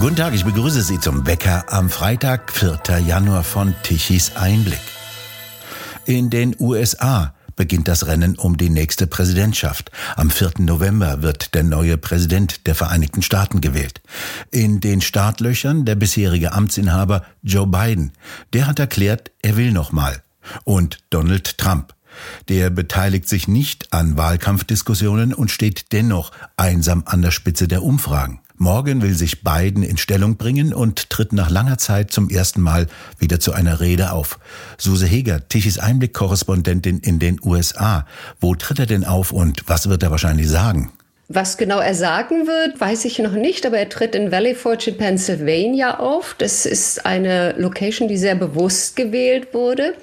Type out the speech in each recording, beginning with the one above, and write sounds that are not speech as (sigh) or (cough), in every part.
Guten Tag, ich begrüße Sie zum Wecker am Freitag, 4. Januar von Tichys Einblick. In den USA beginnt das Rennen um die nächste Präsidentschaft. Am 4. November wird der neue Präsident der Vereinigten Staaten gewählt. In den Startlöchern der bisherige Amtsinhaber Joe Biden. Der hat erklärt, er will nochmal. Und Donald Trump. Der beteiligt sich nicht an Wahlkampfdiskussionen und steht dennoch einsam an der Spitze der Umfragen. Morgen will sich Biden in Stellung bringen und tritt nach langer Zeit zum ersten Mal wieder zu einer Rede auf. Suse Heger, Tichys Einblick-Korrespondentin in den USA. Wo tritt er denn auf und was wird er wahrscheinlich sagen? Was genau er sagen wird, weiß ich noch nicht, aber er tritt in Valley Forge in Pennsylvania auf. Das ist eine Location, die sehr bewusst gewählt wurde.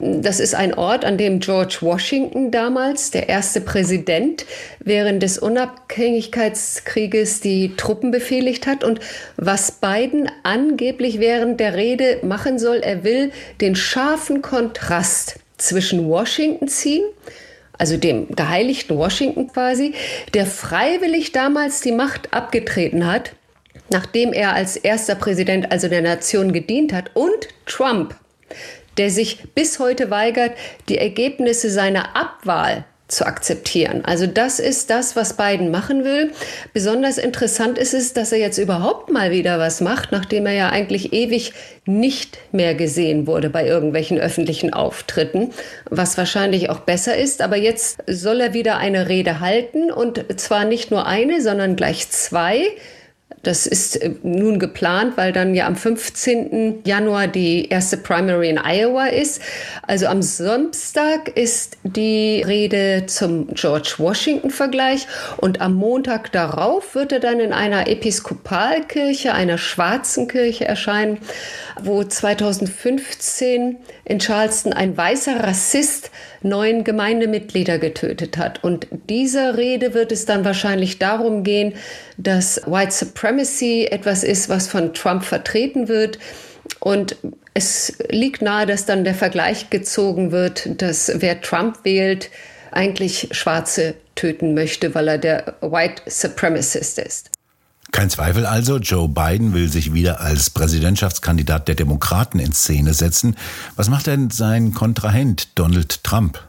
Das ist ein Ort, an dem George Washington damals, der erste Präsident, während des Unabhängigkeitskrieges die Truppen befehligt hat. Und was Biden angeblich während der Rede machen soll, er will den scharfen Kontrast zwischen Washington ziehen, also dem geheiligten Washington quasi, der freiwillig damals die Macht abgetreten hat, nachdem er als erster Präsident also der Nation gedient hat, und Trump, der sich bis heute weigert, die Ergebnisse seiner Abwahl zu akzeptieren. Also das ist das, was Biden machen will. Besonders interessant ist es, dass er jetzt überhaupt mal wieder was macht, nachdem er ja eigentlich ewig nicht mehr gesehen wurde bei irgendwelchen öffentlichen Auftritten, was wahrscheinlich auch besser ist. Aber jetzt soll er wieder eine Rede halten und zwar nicht nur eine, sondern gleich zwei. Das ist äh, nun geplant, weil dann ja am 15. Januar die erste Primary in Iowa ist. Also am Samstag ist die Rede zum George Washington-Vergleich und am Montag darauf wird er dann in einer Episkopalkirche, einer schwarzen Kirche erscheinen, wo 2015 in Charleston ein weißer Rassist neun Gemeindemitglieder getötet hat. Und dieser Rede wird es dann wahrscheinlich darum gehen, dass White Supremacy etwas ist, was von Trump vertreten wird. Und es liegt nahe, dass dann der Vergleich gezogen wird, dass wer Trump wählt, eigentlich Schwarze töten möchte, weil er der White Supremacist ist. Kein Zweifel also, Joe Biden will sich wieder als Präsidentschaftskandidat der Demokraten in Szene setzen. Was macht denn sein Kontrahent Donald Trump?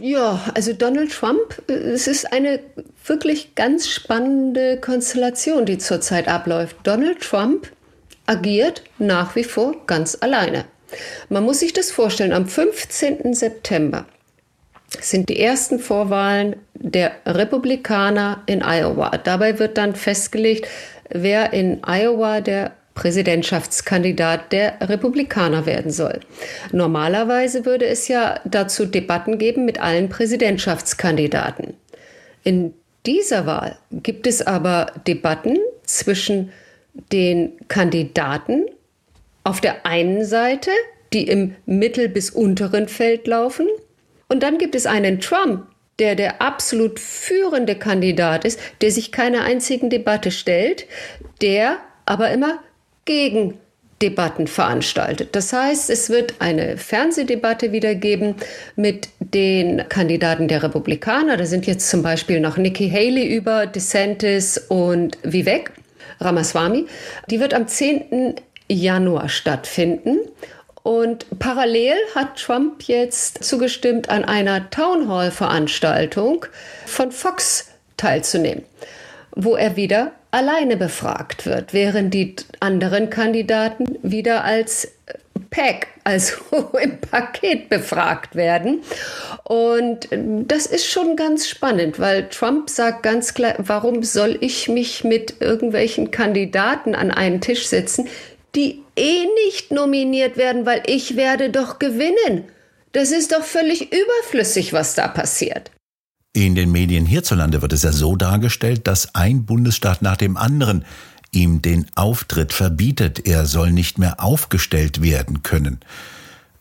Ja, also Donald Trump, es ist eine wirklich ganz spannende Konstellation, die zurzeit abläuft. Donald Trump agiert nach wie vor ganz alleine. Man muss sich das vorstellen, am 15. September sind die ersten Vorwahlen der Republikaner in Iowa. Dabei wird dann festgelegt, wer in Iowa der Präsidentschaftskandidat der Republikaner werden soll. Normalerweise würde es ja dazu Debatten geben mit allen Präsidentschaftskandidaten. In dieser Wahl gibt es aber Debatten zwischen den Kandidaten auf der einen Seite, die im mittel- bis unteren Feld laufen, und dann gibt es einen Trump, der der absolut führende Kandidat ist, der sich keiner einzigen Debatte stellt, der aber immer gegen Debatten veranstaltet. Das heißt, es wird eine Fernsehdebatte wieder geben mit den Kandidaten der Republikaner. Da sind jetzt zum Beispiel noch Nikki Haley über, DeSantis und Vivek Ramaswamy. Die wird am 10. Januar stattfinden. Und parallel hat Trump jetzt zugestimmt, an einer Townhall-Veranstaltung von Fox teilzunehmen, wo er wieder alleine befragt wird, während die anderen Kandidaten wieder als Pack, also (laughs) im Paket befragt werden. Und das ist schon ganz spannend, weil Trump sagt ganz klar, warum soll ich mich mit irgendwelchen Kandidaten an einen Tisch setzen, die eh nicht nominiert werden, weil ich werde doch gewinnen. Das ist doch völlig überflüssig, was da passiert. In den Medien hierzulande wird es ja so dargestellt, dass ein Bundesstaat nach dem anderen ihm den Auftritt verbietet. Er soll nicht mehr aufgestellt werden können.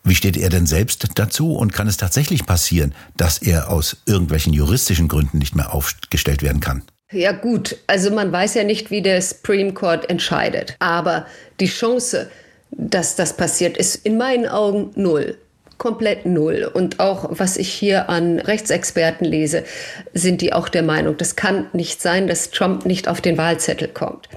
Wie steht er denn selbst dazu und kann es tatsächlich passieren, dass er aus irgendwelchen juristischen Gründen nicht mehr aufgestellt werden kann? Ja gut, also man weiß ja nicht, wie der Supreme Court entscheidet. Aber die Chance, dass das passiert, ist in meinen Augen null. Komplett null. Und auch was ich hier an Rechtsexperten lese, sind die auch der Meinung, das kann nicht sein, dass Trump nicht auf den Wahlzettel kommt.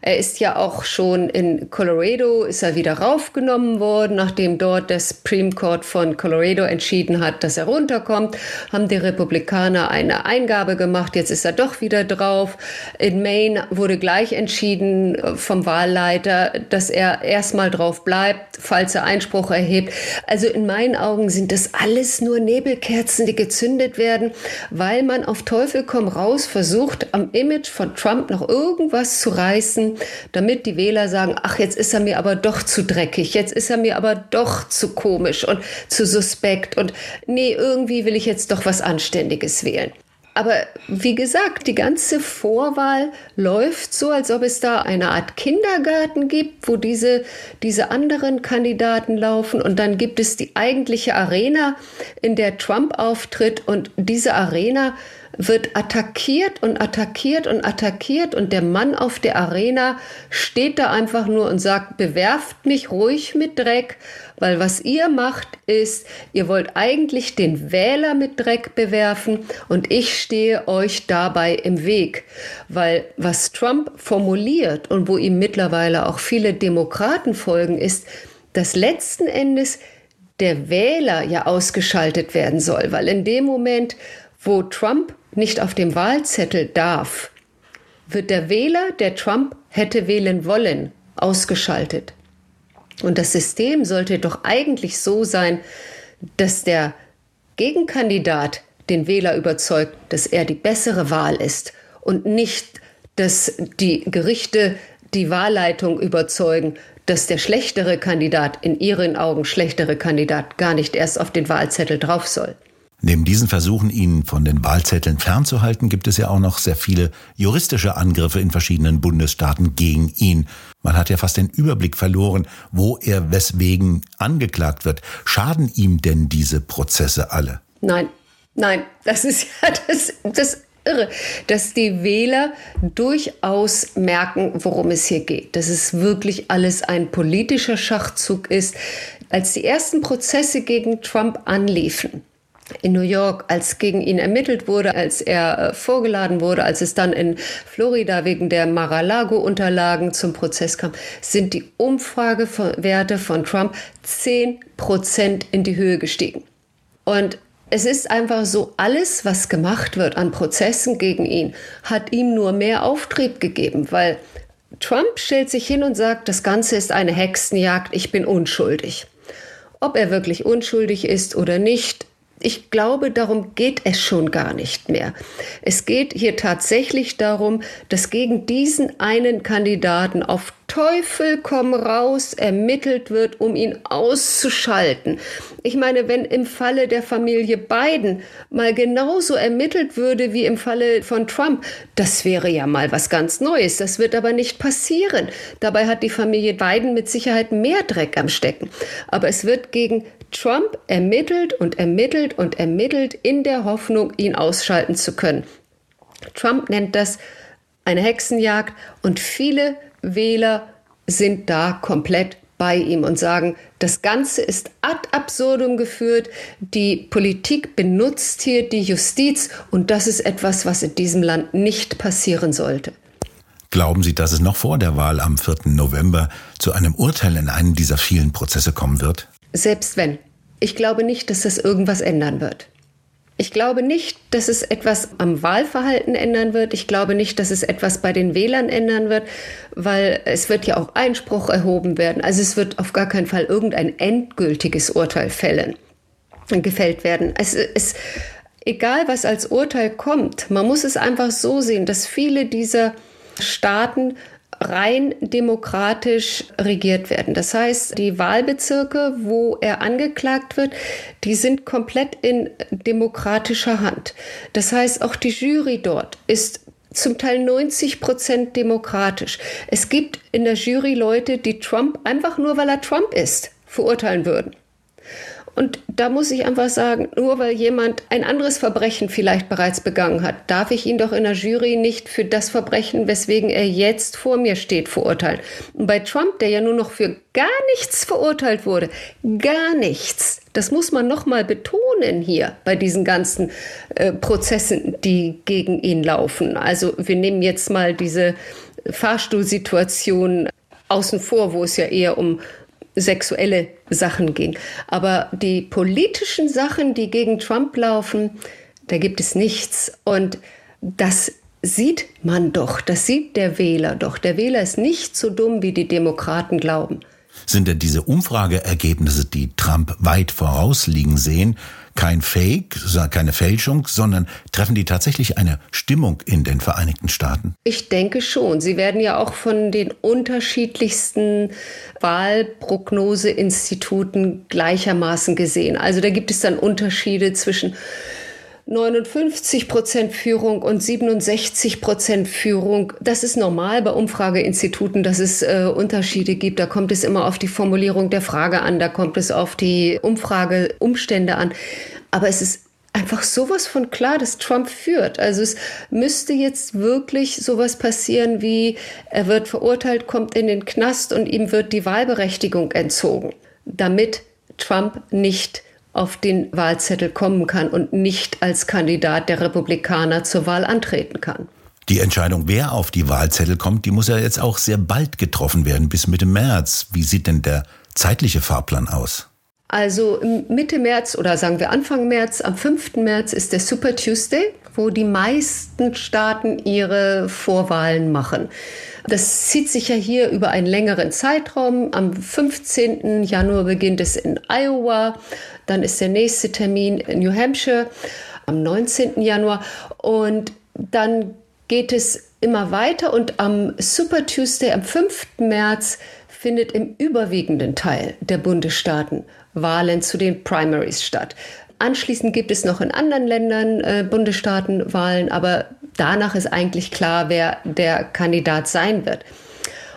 Er ist ja auch schon in Colorado, ist er wieder raufgenommen worden, nachdem dort der Supreme Court von Colorado entschieden hat, dass er runterkommt, haben die Republikaner eine Eingabe gemacht, jetzt ist er doch wieder drauf. In Maine wurde gleich entschieden äh, vom Wahlleiter, dass er erstmal drauf bleibt, falls er Einspruch erhebt. Also in meinen Augen sind das alles nur Nebelkerzen, die gezündet werden, weil man auf Teufel komm raus versucht, am Image von Trump noch irgendwas zu reißen, damit die Wähler sagen, ach, jetzt ist er mir aber doch zu dreckig, jetzt ist er mir aber doch zu komisch und zu suspekt und nee, irgendwie will ich jetzt doch was Anständiges wählen. Aber wie gesagt, die ganze Vorwahl läuft so, als ob es da eine Art Kindergarten gibt, wo diese, diese anderen Kandidaten laufen. Und dann gibt es die eigentliche Arena, in der Trump auftritt. Und diese Arena wird attackiert und attackiert und attackiert und der Mann auf der Arena steht da einfach nur und sagt, bewerft mich ruhig mit Dreck, weil was ihr macht ist, ihr wollt eigentlich den Wähler mit Dreck bewerfen und ich stehe euch dabei im Weg, weil was Trump formuliert und wo ihm mittlerweile auch viele Demokraten folgen, ist, dass letzten Endes der Wähler ja ausgeschaltet werden soll, weil in dem Moment, wo Trump nicht auf dem Wahlzettel darf, wird der Wähler, der Trump hätte wählen wollen, ausgeschaltet. Und das System sollte doch eigentlich so sein, dass der Gegenkandidat den Wähler überzeugt, dass er die bessere Wahl ist und nicht, dass die Gerichte die Wahlleitung überzeugen, dass der schlechtere Kandidat, in ihren Augen schlechtere Kandidat, gar nicht erst auf den Wahlzettel drauf soll. Neben diesen Versuchen, ihn von den Wahlzetteln fernzuhalten, gibt es ja auch noch sehr viele juristische Angriffe in verschiedenen Bundesstaaten gegen ihn. Man hat ja fast den Überblick verloren, wo er weswegen angeklagt wird. Schaden ihm denn diese Prozesse alle? Nein, nein, das ist (laughs) ja das, das irre, dass die Wähler durchaus merken, worum es hier geht. Dass es wirklich alles ein politischer Schachzug ist. Als die ersten Prozesse gegen Trump anliefen, in New York, als gegen ihn ermittelt wurde, als er äh, vorgeladen wurde, als es dann in Florida wegen der Mar-a-Lago-Unterlagen zum Prozess kam, sind die Umfragewerte von Trump 10 Prozent in die Höhe gestiegen. Und es ist einfach so, alles, was gemacht wird an Prozessen gegen ihn, hat ihm nur mehr Auftrieb gegeben, weil Trump stellt sich hin und sagt, das Ganze ist eine Hexenjagd, ich bin unschuldig. Ob er wirklich unschuldig ist oder nicht, ich glaube, darum geht es schon gar nicht mehr. Es geht hier tatsächlich darum, dass gegen diesen einen Kandidaten auf Teufel komm raus ermittelt wird, um ihn auszuschalten. Ich meine, wenn im Falle der Familie Biden mal genauso ermittelt würde wie im Falle von Trump, das wäre ja mal was ganz Neues. Das wird aber nicht passieren. Dabei hat die Familie Biden mit Sicherheit mehr Dreck am Stecken. Aber es wird gegen Trump ermittelt und ermittelt und ermittelt in der Hoffnung, ihn ausschalten zu können. Trump nennt das eine Hexenjagd und viele Wähler sind da komplett bei ihm und sagen, das Ganze ist ad absurdum geführt, die Politik benutzt hier die Justiz und das ist etwas, was in diesem Land nicht passieren sollte. Glauben Sie, dass es noch vor der Wahl am 4. November zu einem Urteil in einem dieser vielen Prozesse kommen wird? Selbst wenn. Ich glaube nicht, dass das irgendwas ändern wird. Ich glaube nicht, dass es etwas am Wahlverhalten ändern wird. Ich glaube nicht, dass es etwas bei den Wählern ändern wird, weil es wird ja auch Einspruch erhoben werden. Also es wird auf gar keinen Fall irgendein endgültiges Urteil fällen, gefällt werden. Es ist egal, was als Urteil kommt. Man muss es einfach so sehen, dass viele dieser Staaten rein demokratisch regiert werden. Das heißt, die Wahlbezirke, wo er angeklagt wird, die sind komplett in demokratischer Hand. Das heißt, auch die Jury dort ist zum Teil 90 Prozent demokratisch. Es gibt in der Jury Leute, die Trump einfach nur, weil er Trump ist, verurteilen würden. Und da muss ich einfach sagen, nur weil jemand ein anderes Verbrechen vielleicht bereits begangen hat, darf ich ihn doch in der Jury nicht für das Verbrechen, weswegen er jetzt vor mir steht, verurteilen. Und bei Trump, der ja nur noch für gar nichts verurteilt wurde, gar nichts, Das muss man noch mal betonen hier bei diesen ganzen äh, Prozessen, die gegen ihn laufen. Also wir nehmen jetzt mal diese Fahrstuhlsituation außen vor, wo es ja eher um sexuelle Sachen ging. Aber die politischen Sachen, die gegen Trump laufen, da gibt es nichts. Und das sieht man doch, das sieht der Wähler doch. Der Wähler ist nicht so dumm, wie die Demokraten glauben. Sind denn diese Umfrageergebnisse, die Trump weit vorausliegen sehen, kein Fake, keine Fälschung, sondern treffen die tatsächlich eine Stimmung in den Vereinigten Staaten? Ich denke schon. Sie werden ja auch von den unterschiedlichsten Wahlprognoseinstituten gleichermaßen gesehen. Also da gibt es dann Unterschiede zwischen 59 Prozent Führung und 67 Prozent Führung. Das ist normal bei Umfrageinstituten, dass es äh, Unterschiede gibt. Da kommt es immer auf die Formulierung der Frage an, da kommt es auf die Umfrageumstände an. Aber es ist einfach sowas von klar, dass Trump führt. Also es müsste jetzt wirklich sowas passieren wie, er wird verurteilt, kommt in den Knast und ihm wird die Wahlberechtigung entzogen, damit Trump nicht auf den Wahlzettel kommen kann und nicht als Kandidat der Republikaner zur Wahl antreten kann. Die Entscheidung, wer auf die Wahlzettel kommt, die muss ja jetzt auch sehr bald getroffen werden, bis Mitte März. Wie sieht denn der zeitliche Fahrplan aus? Also Mitte März oder sagen wir Anfang März, am 5. März ist der Super Tuesday, wo die meisten Staaten ihre Vorwahlen machen. Das zieht sich ja hier über einen längeren Zeitraum. Am 15. Januar beginnt es in Iowa, dann ist der nächste Termin in New Hampshire am 19. Januar und dann geht es immer weiter und am Super Tuesday am 5. März findet im überwiegenden Teil der Bundesstaaten Wahlen zu den Primaries statt. Anschließend gibt es noch in anderen Ländern äh, Bundesstaaten Wahlen, aber danach ist eigentlich klar, wer der Kandidat sein wird.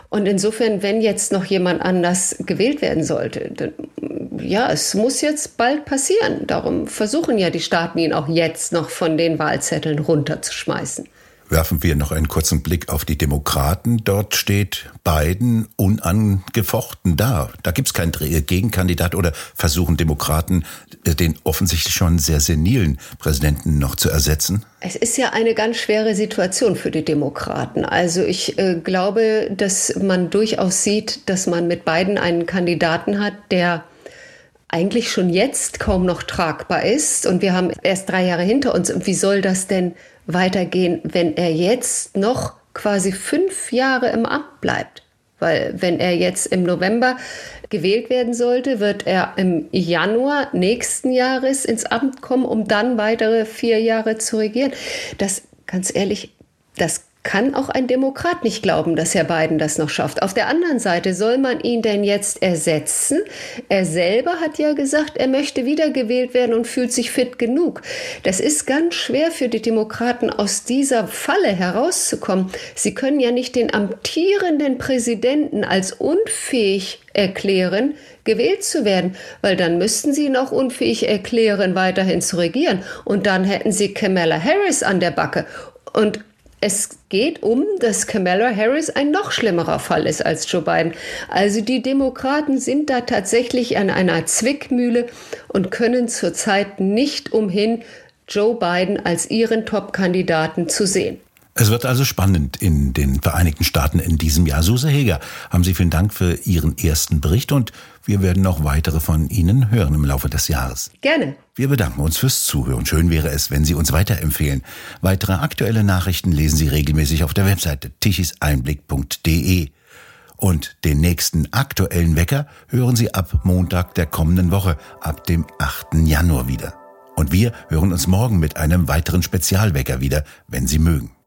Und insofern, wenn jetzt noch jemand anders gewählt werden sollte, dann, ja, es muss jetzt bald passieren. Darum versuchen ja die Staaten ihn auch jetzt noch von den Wahlzetteln runterzuschmeißen. Werfen wir noch einen kurzen Blick auf die Demokraten. Dort steht Biden unangefochten da. Da gibt es keinen Gegenkandidat oder versuchen Demokraten den offensichtlich schon sehr senilen Präsidenten noch zu ersetzen? Es ist ja eine ganz schwere Situation für die Demokraten. Also ich äh, glaube, dass man durchaus sieht, dass man mit Biden einen Kandidaten hat, der eigentlich schon jetzt kaum noch tragbar ist. Und wir haben erst drei Jahre hinter uns. Und wie soll das denn weitergehen, wenn er jetzt noch quasi fünf Jahre im Amt bleibt? Weil wenn er jetzt im November gewählt werden sollte, wird er im Januar nächsten Jahres ins Amt kommen, um dann weitere vier Jahre zu regieren. Das, ganz ehrlich, das kann auch ein Demokrat nicht glauben, dass Herr Biden das noch schafft. Auf der anderen Seite soll man ihn denn jetzt ersetzen? Er selber hat ja gesagt, er möchte wiedergewählt werden und fühlt sich fit genug. Das ist ganz schwer für die Demokraten, aus dieser Falle herauszukommen. Sie können ja nicht den amtierenden Präsidenten als unfähig erklären, gewählt zu werden, weil dann müssten sie ihn auch unfähig erklären, weiterhin zu regieren. Und dann hätten sie Kamala Harris an der Backe. Und es geht um, dass Kamala Harris ein noch schlimmerer Fall ist als Joe Biden. Also die Demokraten sind da tatsächlich an einer Zwickmühle und können zurzeit nicht umhin, Joe Biden als ihren Top-Kandidaten zu sehen. Es wird also spannend in den Vereinigten Staaten in diesem Jahr. Suse Heger, haben Sie vielen Dank für Ihren ersten Bericht und wir werden noch weitere von Ihnen hören im Laufe des Jahres. Gerne. Wir bedanken uns fürs Zuhören. Schön wäre es, wenn Sie uns weiterempfehlen. Weitere aktuelle Nachrichten lesen Sie regelmäßig auf der Webseite tichiseinblick.de. Und den nächsten aktuellen Wecker hören Sie ab Montag der kommenden Woche, ab dem 8. Januar wieder. Und wir hören uns morgen mit einem weiteren Spezialwecker wieder, wenn Sie mögen.